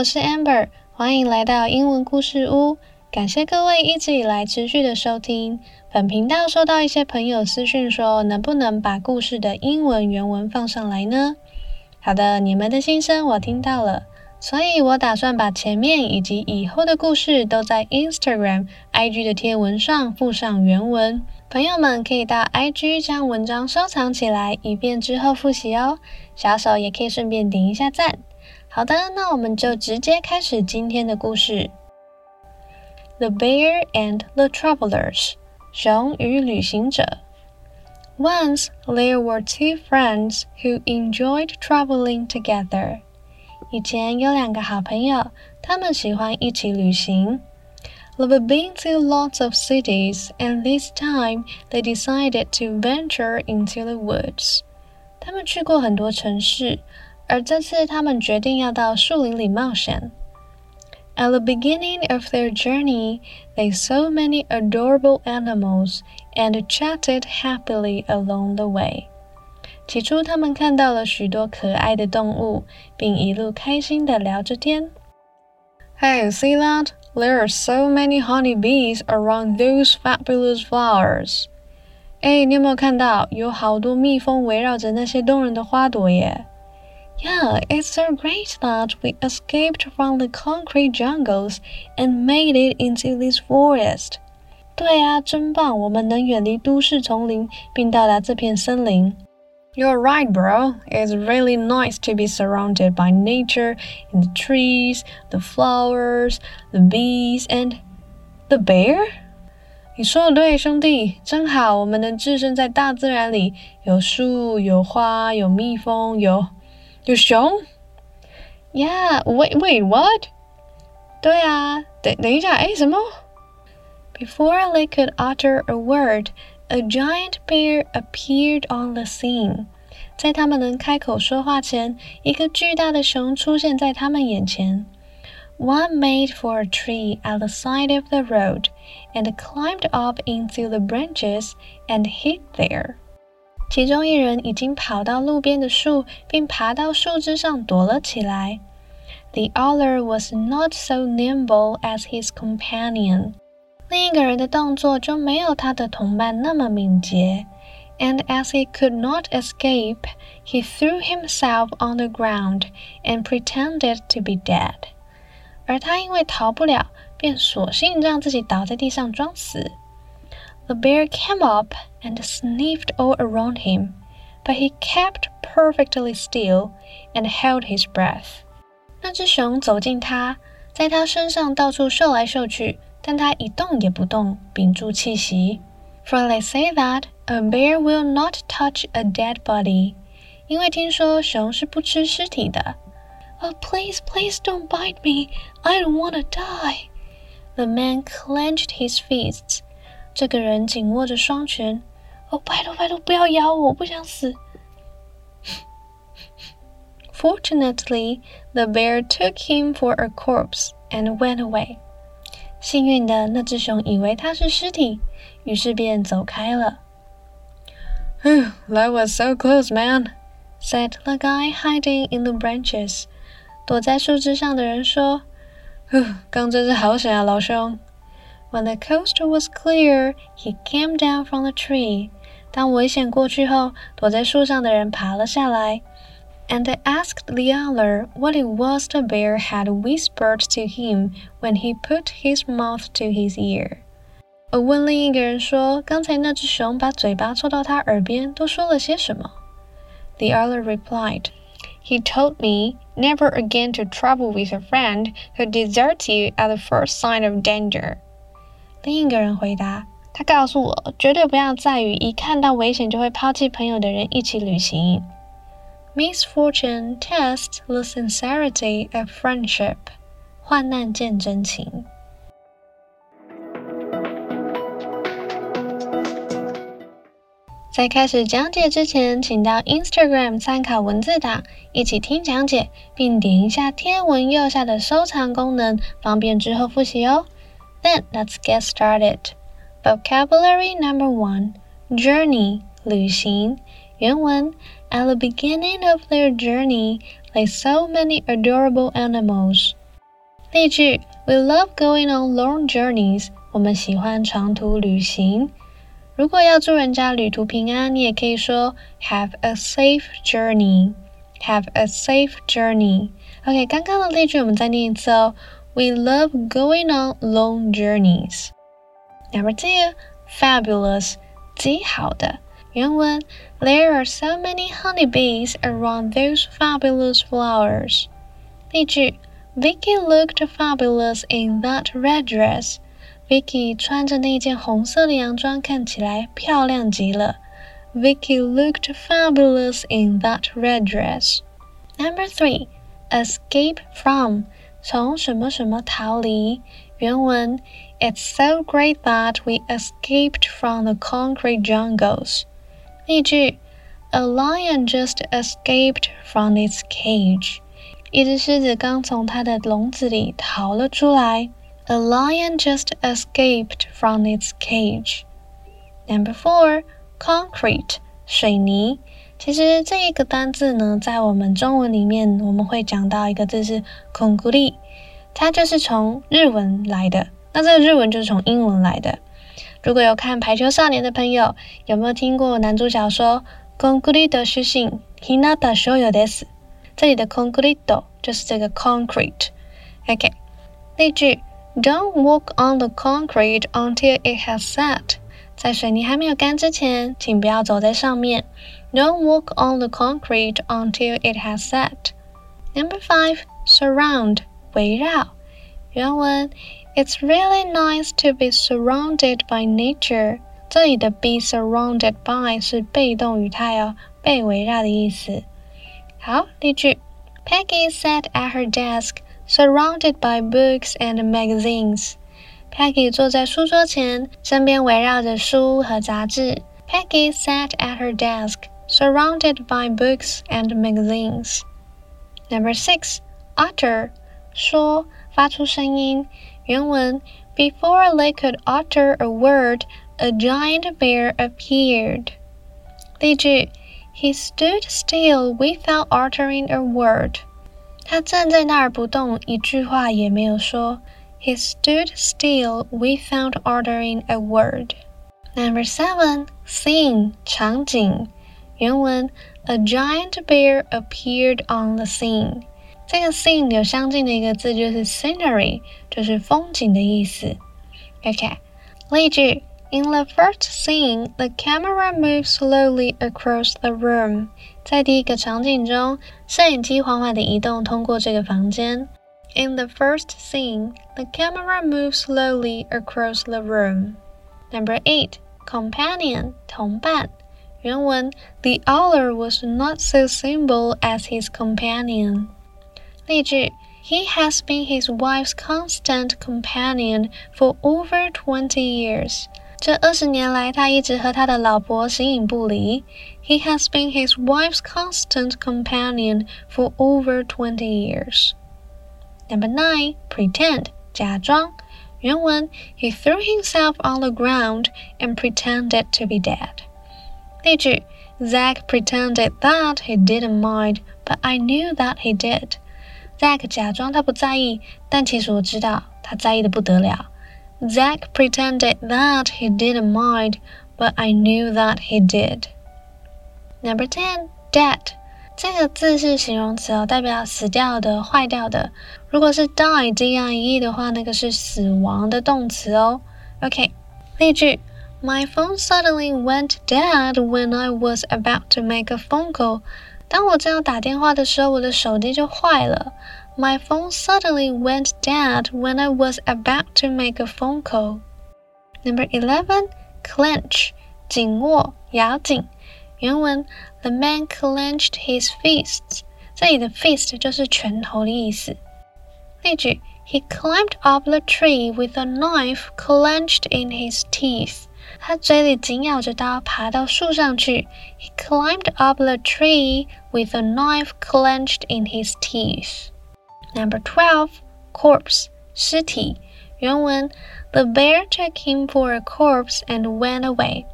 我是 Amber，欢迎来到英文故事屋。感谢各位一直以来持续的收听。本频道收到一些朋友私讯说，能不能把故事的英文原文放上来呢？好的，你们的心声我听到了，所以我打算把前面以及以后的故事都在 Instagram、IG 的贴文上附上原文。朋友们可以到 IG 将文章收藏起来，以便之后复习哦。小手也可以顺便点一下赞。好的，那我们就直接开始今天的故事。The Bear and the Travelers，熊与旅行者。Once there were two friends who enjoyed traveling together。以前有两个好朋友，他们喜欢一起旅行。They've been to lots of cities, and this time they decided to venture into the woods. 他们去过很多城市， 而这次他们决定要到树林里冒险。At the beginning of their journey, they saw many adorable animals and chatted happily along the way. 起初，他们看到了许多可爱的动物，并一路开心地聊着天。Hey, see that? There are so many honeybees around those fabulous flowers. 哎，你有没有看到有好多蜜蜂围绕着那些动人的花朵耶 ？Yeah, it's so great that we escaped from the concrete jungles and made it into this forest. 对啊，真棒！我们能远离都市丛林，并到达这片森林。you're right, bro. It's really nice to be surrounded by nature in the trees, the flowers, the bees, and the bear. 你说的对，兄弟，真好。我们能置身在大自然里，有树，有花，有蜜蜂，有 有熊。Yeah, wait, wait, what? 对啊，等等一下，哎，什么？Before they could utter a word, a giant bear appeared on the scene. 在他们能开口说话前，一个巨大的熊出现在他们眼前。One made for a tree at the side of the road and climbed up into the branches and hid there. 其中一人已经跑到路边的树，并爬到树枝上躲了起来。The other was not so nimble as his companion. 另一个人的动作就没有他的同伴那么敏捷。And as he could not escape, he threw himself on the ground and pretended to be dead. 而他因为逃不了，便索性让自己倒在地上装死。 The bear came up and sniffed all around him, but he kept perfectly still and held his breath. 那只熊走近他，在他身上到处嗅来嗅去。但他一动也不动，屏住气息。For they say that a bear will not touch a dead body，因为听说熊是不吃尸体的。Oh, please, please don't bite me! I don't want to die. The man clenched his fists. 这个人紧握着双拳。哦，拜托拜托，不要咬我，我不想死。Fortunately, the bear took him for a corpse and went away. 幸运的那只熊以为它是尸体，于是便走开了。That was so close, man," said the guy hiding in the branches. 躲在树枝上的人说：“刚真是好险啊，老兄。” When the coast was clear, he came down from the tree. 当危险过去后，躲在树上的人爬了下来。and asked the other what it was the bear had whispered to him when he put his mouth to his ear. 而问另一个人说：“刚才那只熊把嘴巴凑到他耳边，都说了些什么？” The other replied, "He told me never again to travel with a friend who deserts you at the first sign of danger." 另一个人回答：“他告诉我，绝对不要再与一看到危险就会抛弃朋友的人一起旅行。” Misfortune tests the sincerity of friendship. 患难见真情。在开始讲解之前，请到 Instagram 参考文字档，一起听讲解，并点一下天文右下的收藏功能，方便之后复习哦。Then let's get started. Vocabulary number one: journey 旅行。原文 at the beginning of their journey, they saw many adorable animals. 例句：We love going on long journeys。我们喜欢长途旅行。如果要祝人家旅途平安，你也可以说 Have a safe journey。Have a safe journey。OK，刚刚的例句我们再念一次哦。 We love going on long journeys. Number two, fabulous，极好的。原文：There are so many honeybees around those fabulous flowers. 例句：Vicky looked fabulous in that red dress. Vicky 穿着那件红色的洋装看起来漂亮极了。Vicky looked fabulous in that red dress. Number three, escape from 从什么什么逃离。原文：It's so great that we escaped from the concrete jungles. 例句：A lion just escaped from its cage. 一只狮子刚从它的笼子里逃了出来。A lion just escaped from its cage. Number four, concrete, 水泥。 其实这一个单字呢，在我们中文里面，我们会讲到一个字是 “concrete”，它就是从日文来的。那这个日文就是从英文来的。如果有看《排球少年》的朋友，有没有听过男主角说 “concrete 的属性 hinata shoyo des”？这里的 “concrete” 就是这个 “concrete”。OK，例句。Don't walk on the concrete until it has set。在水泥还没有干之前，请不要走在上面。Don't walk on the concrete until it has set. Number five, surround 围绕。原文：It's really nice to be surrounded by nature。这里的 be surrounded by 是被动语态哦，被围绕的意思。好，例句：Peggy sat at her desk surrounded by books and magazines. Peggy 坐在书桌前，身边围绕着书和杂志。Peggy sat at her desk, surrounded by books and magazines. Number six, utter 说，发出声音。原文：Before they could utter a word, a giant bear appeared. 例句：He stood still without uttering a word. 他站在那儿不动，一句话也没有说。 He stood still without uttering a word. Number seven, scene 场景。原文：A giant bear appeared on the scene. 这个 scene 有相近的一个字，就是 scenery，就是风景的意思。OK，例句：In the first scene, the camera moves slowly across the room. 在第一个场景中，摄影机缓缓地移动，通过这个房间。 In the first scene, the camera moves slowly across the room. Number eight, companion, 同伴。原文：The other was not so simple as his companion. 例句：He has been his wife's constant companion for over twenty years. 这二十年来，他一直和他的老婆形影不离。He has been his wife's constant companion for over twenty years. Number nine, pretend 假装。原文：He threw himself on the ground and pretended to be dead. 例句：Zack pretended that he didn't mind, but I knew that he did. Zack 假装他不在意，但其实我知道他在意的不得了。Zack pretended that he didn't mind, but I knew that he did. Number ten, dead. 这个字是形容词哦，代表死掉的、坏掉的。 如果是 die d i e 的话，那个是死亡的动词哦。OK，例句：My phone suddenly went dead when I was about to make a phone call. 当我正要打电话的时候，我的手机就坏了。My phone suddenly went dead when I was about to make a phone call. Number eleven, clench, 紧握、咬紧。原文：The man clenched his fists。这里的 fist 就是拳头的意思。 例句：He climbed up the tree with a knife clenched in his teeth。他嘴里紧咬着刀，爬到树上去。He climbed up the tree with a knife clenched in his teeth. Number twelve, corpse, 尸体。原文：The bear took him for a corpse and went away。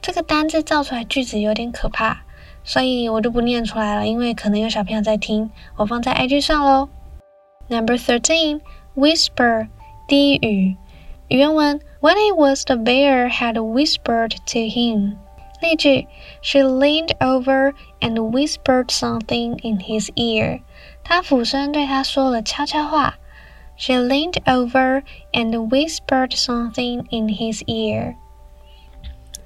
这个单字造出来句子有点可怕，所以我就不念出来了，因为可能有小朋友在听。我放在 IG 上喽。 Number thirteen, whisper 低语。原文 When it was the bear had whispered to him。例句 She leaned over and whispered something in his ear。她俯身对他说了悄悄话。She leaned over and whispered something in his ear.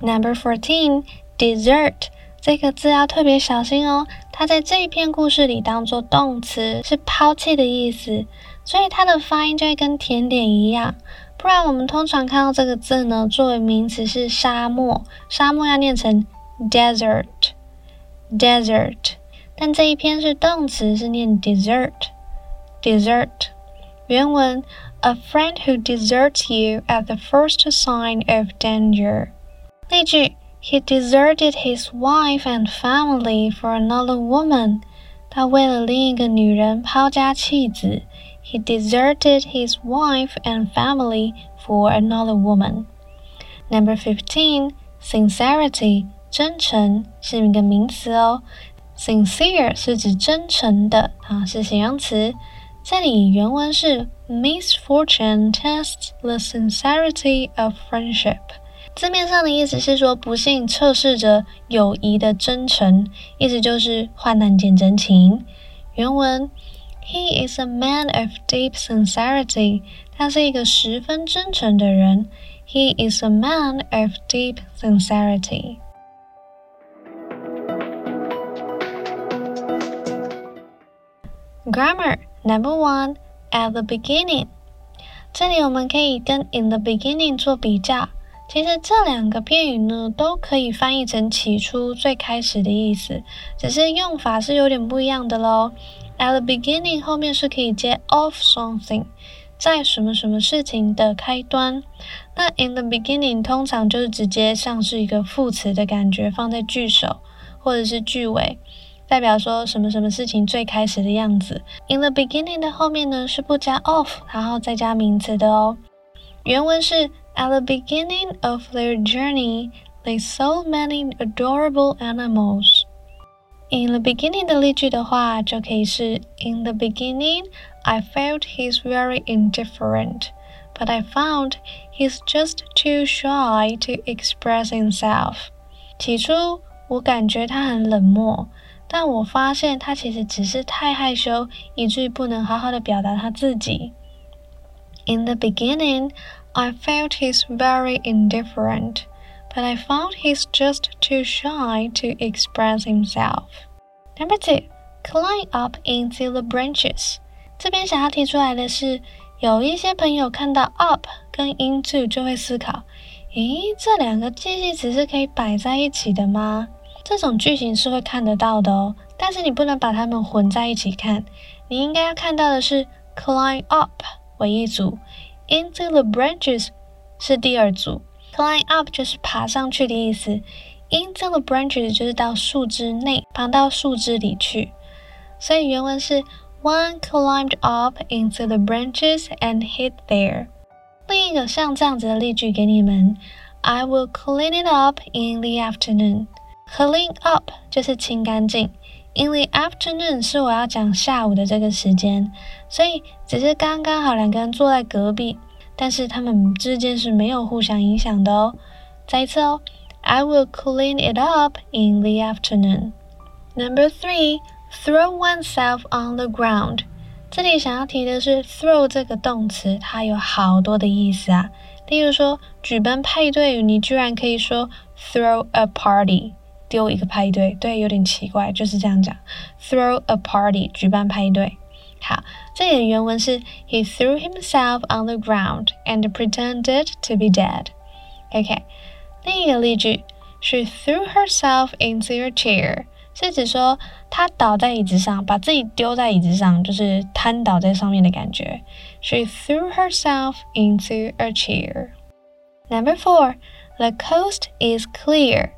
Number fourteen, dessert 这个字要特别小心哦。 它在这一篇故事里当做动词，是抛弃的意思，所以它的发音就会跟甜点一样。不然我们通常看到这个字呢，作为名词是沙漠，沙漠要念成 desert，desert。但这一篇是动词，是念 dessert，dessert。原文：A friend who deserts you at the first sign of danger。例句。He deserted his wife and family for another woman. 他为了另一个女人抛家弃子。He deserted his wife and family for another woman. Number fifteen, sincerity，真诚是一个名词哦。Sincere 是指真诚的啊，是形容词。这里原文是 Misfortune tests the sincerity of friendship。 字面上的意思是说，不幸测试着友谊的真诚，意思就是患难见真情。原文：He is a man of deep sincerity。他是一个十分真诚的人。He is a man of deep sincerity。Grammar number one at the beginning。这里我们可以跟 in the beginning 做比较。其实这两个片语呢，都可以翻译成“起初”“最开始”的意思，只是用法是有点不一样的喽。At the beginning 后面是可以接 of something，在什么什么事情的开端。那 in the beginning 通常就是直接像是一个副词的感觉，放在句首或者是句尾，代表说什么什么事情最开始的样子。In the beginning 的后面呢是不加 of，然后再加名词的哦。原文是。At the beginning of their journey, they saw many adorable animals. In the beginning 的例句的话，就可以是 In the beginning, I felt he's very indifferent, but I found he's just too shy to express himself. 起初我感觉他很冷漠，但我发现他其实只是太害羞，以至于不能好好的表达他自己。In the beginning, I felt he's very indifferent, but I found he's just too shy to express himself. Number two, climb up into the branches. 这边想要提出来的是，有一些朋友看到 up 跟 into 就会思考，咦，这两个介系词是可以摆在一起的吗？这种句型是会看得到的哦，但是你不能把它们混在一起看，你应该要看到的是 climb up 为一组。 Into the branches 是第二组，climb up 就是爬上去的意思，into the branches 就是到树枝内，爬到树枝里去。所以原文是 One climbed up into the branches and hid there。另一个像这样子的例句给你们：I will clean it up in the afternoon。Clean up 就是清干净。In the afternoon 是我要讲下午的这个时间，所以只是刚刚好两个人坐在隔壁，但是他们之间是没有互相影响的哦。再一次哦，I will clean it up in the afternoon. Number three, throw oneself on the ground. 这里想要提的是 throw 这个动词，它有好多的意思啊。例如说，举办派对，你居然可以说 throw a party。丢一个派对，对，有点奇怪，就是这样讲。Throw a party，举办派对。好，这里的原文是 He threw himself on the ground and pretended to be dead。OK，另一个例句，She threw herself into a chair，是指说她倒在椅子上，把自己丢在椅子上，就是瘫倒在上面的感觉。She threw herself into a chair。Number four，the coast is clear。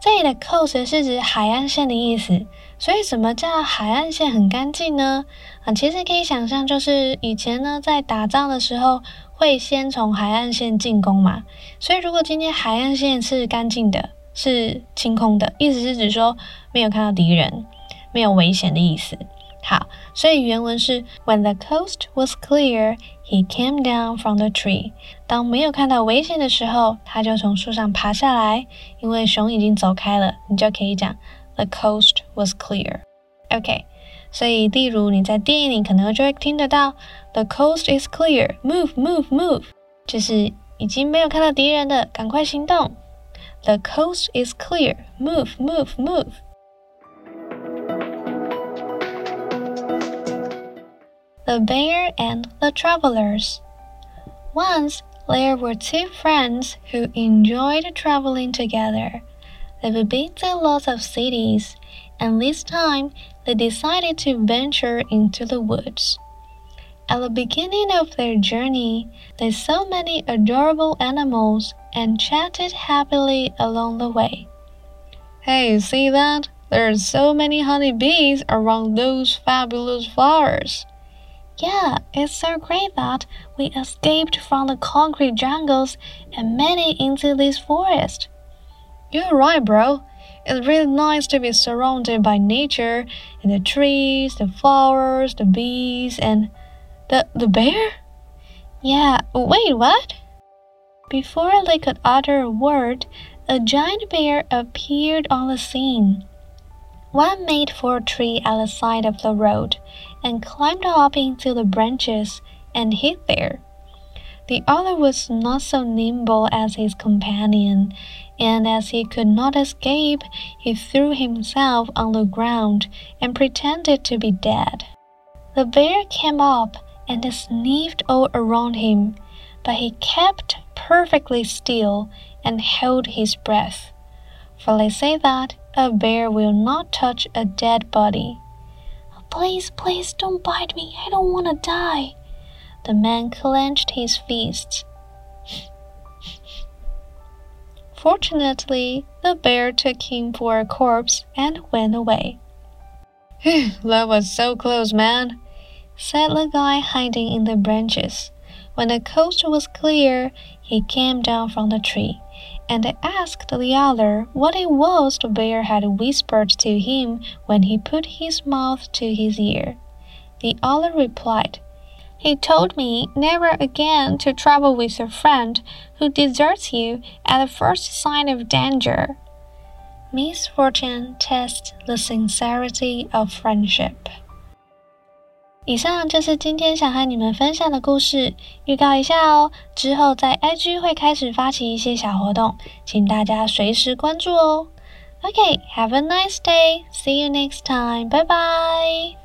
这里的 coast 是指海岸线的意思，所以什么叫海岸线很干净呢？ 其实可以想象，就是以前呢在打仗的时候会先从海岸线进攻嘛。所以如果今天海岸线是干净的，是清空的，意思是指说没有看到敌人，没有危险的意思。好，所以原文是 When the coast was clear, he came down from the tree。当没有看到危险的时候，他就从树上爬下来。因为熊已经走开了，你就可以讲 The coast was clear。OK，所以例如你在电影里可能就会听得到 The coast is clear, move, move, move，就是已经没有看到敌人的，赶快行动。The coast is clear, move, move, move。The Bear and the Travelers. Once there were two friends who enjoyed traveling together. They've been to lots of cities, and this time they decided to venture into the woods. At the beginning of their journey, they saw many adorable animals and chatted happily along the way. Hey, see that? There are so many honeybees around those fabulous flowers. Yeah, it's so great that we escaped from the concrete jungles and made it into this forest. You're right, bro. It's really nice to be surrounded by nature and the trees, the flowers, the bees, and the the bear? Yeah, wait, what? Before they could utter a word, a giant bear appeared on the scene. One made for a tree at the side of the road and climbed up into the branches and hid there. The other was not so nimble as his companion, and as he could not escape, he threw himself on the ground and pretended to be dead. The bear came up and sniffed all around him, but he kept perfectly still and held his breath. For they say that a bear will not touch a dead body. Please, please don't bite me. I don't want to die. The man clenched his fists. Fortunately, the bear took him for a corpse and went away. that was so close, man, said the guy hiding in the branches. When the coast was clear, he came down from the tree and asked the other what it was the bear had whispered to him when he put his mouth to his ear. The other replied, He told me never again to travel with a friend who deserts you at the first sign of danger. Misfortune tests the sincerity of friendship. 以上就是今天想和你们分享的故事，预告一下哦。之后在 IG 会开始发起一些小活动，请大家随时关注哦。Okay, have a nice day. See you next time. Bye bye.